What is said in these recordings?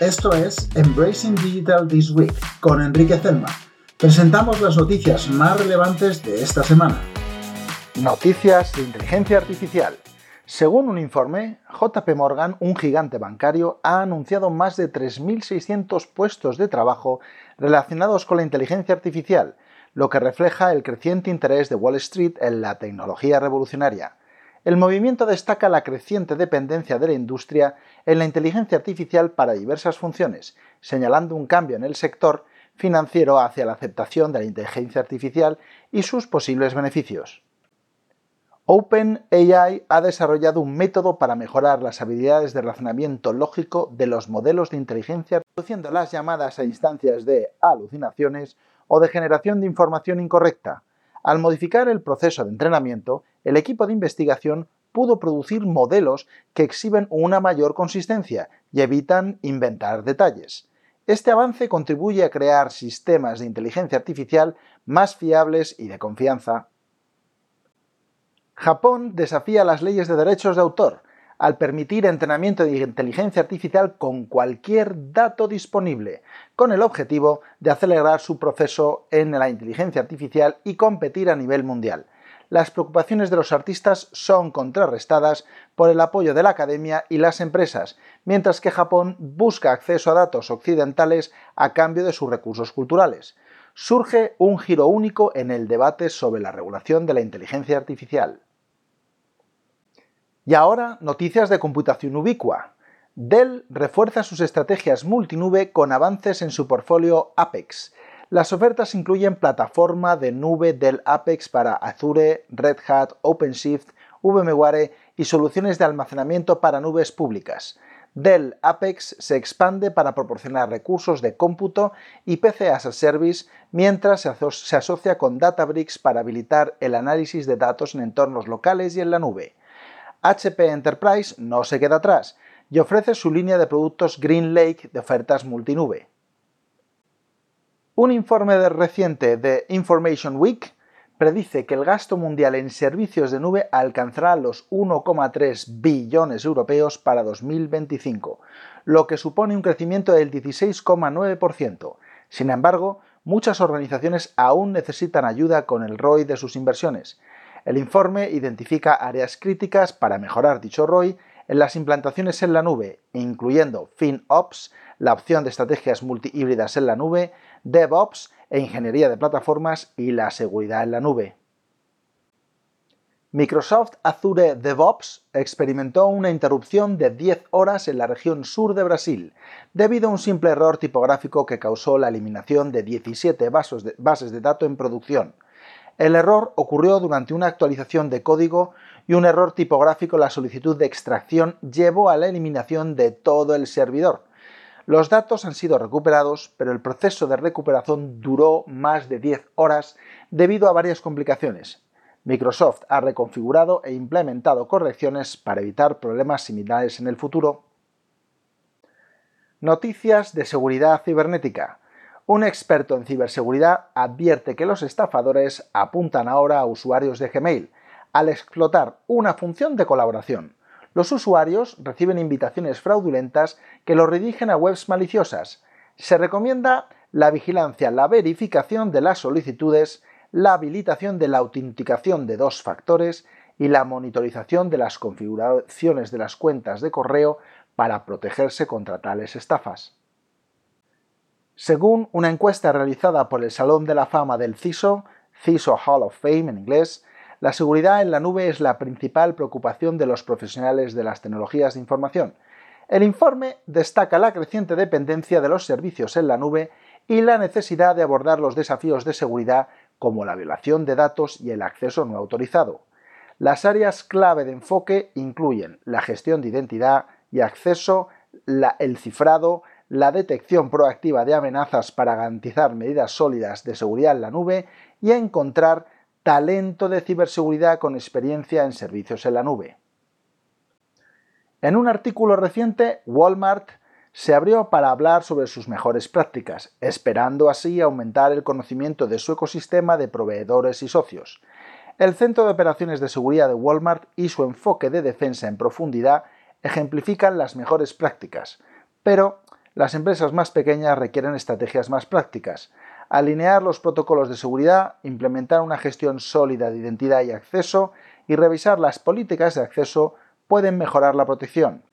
Esto es Embracing Digital This Week con Enrique Zelma. Presentamos las noticias más relevantes de esta semana. Noticias de inteligencia artificial. Según un informe, JP Morgan, un gigante bancario, ha anunciado más de 3.600 puestos de trabajo relacionados con la inteligencia artificial, lo que refleja el creciente interés de Wall Street en la tecnología revolucionaria. El movimiento destaca la creciente dependencia de la industria en la inteligencia artificial para diversas funciones, señalando un cambio en el sector financiero hacia la aceptación de la inteligencia artificial y sus posibles beneficios. OpenAI ha desarrollado un método para mejorar las habilidades de razonamiento lógico de los modelos de inteligencia, reduciendo las llamadas a instancias de alucinaciones o de generación de información incorrecta. Al modificar el proceso de entrenamiento, el equipo de investigación pudo producir modelos que exhiben una mayor consistencia y evitan inventar detalles. Este avance contribuye a crear sistemas de inteligencia artificial más fiables y de confianza. Japón desafía las leyes de derechos de autor al permitir entrenamiento de inteligencia artificial con cualquier dato disponible, con el objetivo de acelerar su proceso en la inteligencia artificial y competir a nivel mundial. Las preocupaciones de los artistas son contrarrestadas por el apoyo de la academia y las empresas, mientras que Japón busca acceso a datos occidentales a cambio de sus recursos culturales. Surge un giro único en el debate sobre la regulación de la inteligencia artificial. Y ahora, noticias de computación ubicua. Dell refuerza sus estrategias multinube con avances en su portfolio Apex. Las ofertas incluyen plataforma de nube Dell Apex para Azure, Red Hat, OpenShift, VMware y soluciones de almacenamiento para nubes públicas. Dell Apex se expande para proporcionar recursos de cómputo y PC as a Service mientras se asocia con Databricks para habilitar el análisis de datos en entornos locales y en la nube. HP Enterprise no se queda atrás y ofrece su línea de productos Green Lake de ofertas multinube. Un informe reciente de Information Week predice que el gasto mundial en servicios de nube alcanzará los 1,3 billones europeos para 2025, lo que supone un crecimiento del 16,9%. Sin embargo, muchas organizaciones aún necesitan ayuda con el ROI de sus inversiones. El informe identifica áreas críticas para mejorar dicho ROI en las implantaciones en la nube, incluyendo FinOps, la opción de estrategias multihíbridas en la nube, DevOps e ingeniería de plataformas y la seguridad en la nube. Microsoft Azure DevOps experimentó una interrupción de 10 horas en la región sur de Brasil, debido a un simple error tipográfico que causó la eliminación de 17 bases de datos en producción. El error ocurrió durante una actualización de código y un error tipográfico en la solicitud de extracción llevó a la eliminación de todo el servidor. Los datos han sido recuperados, pero el proceso de recuperación duró más de 10 horas debido a varias complicaciones. Microsoft ha reconfigurado e implementado correcciones para evitar problemas similares en el futuro. Noticias de seguridad cibernética. Un experto en ciberseguridad advierte que los estafadores apuntan ahora a usuarios de Gmail al explotar una función de colaboración. Los usuarios reciben invitaciones fraudulentas que los redirigen a webs maliciosas. Se recomienda la vigilancia, la verificación de las solicitudes, la habilitación de la autenticación de dos factores y la monitorización de las configuraciones de las cuentas de correo para protegerse contra tales estafas. Según una encuesta realizada por el Salón de la Fama del CISO, CISO Hall of Fame en inglés, la seguridad en la nube es la principal preocupación de los profesionales de las tecnologías de información. El informe destaca la creciente dependencia de los servicios en la nube y la necesidad de abordar los desafíos de seguridad como la violación de datos y el acceso no autorizado. Las áreas clave de enfoque incluyen la gestión de identidad y acceso, el cifrado, la detección proactiva de amenazas para garantizar medidas sólidas de seguridad en la nube y encontrar talento de ciberseguridad con experiencia en servicios en la nube. En un artículo reciente, Walmart se abrió para hablar sobre sus mejores prácticas, esperando así aumentar el conocimiento de su ecosistema de proveedores y socios. El Centro de Operaciones de Seguridad de Walmart y su enfoque de defensa en profundidad ejemplifican las mejores prácticas, pero Las empresas más pequeñas requieren estrategias más prácticas, alinear los protocolos de seguridad, implementar una gestión sólida de identidad y acceso y revisar las políticas de acceso pueden mejorar la protección.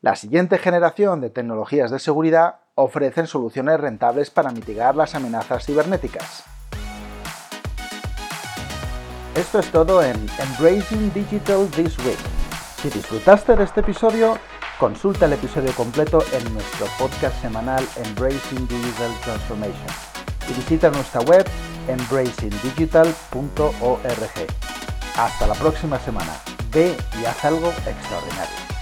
La siguiente generación de tecnologías de seguridad ofrecen soluciones rentables para mitigar las amenazas cibernéticas. Esto es todo en Embracing Digital This Week. Si disfrutaste de este episodio, consulta el episodio completo en nuestro podcast semanal Embracing Digital Transformation y visita nuestra web embracingdigital.org. Hasta la próxima semana. Ve y haz algo extraordinario.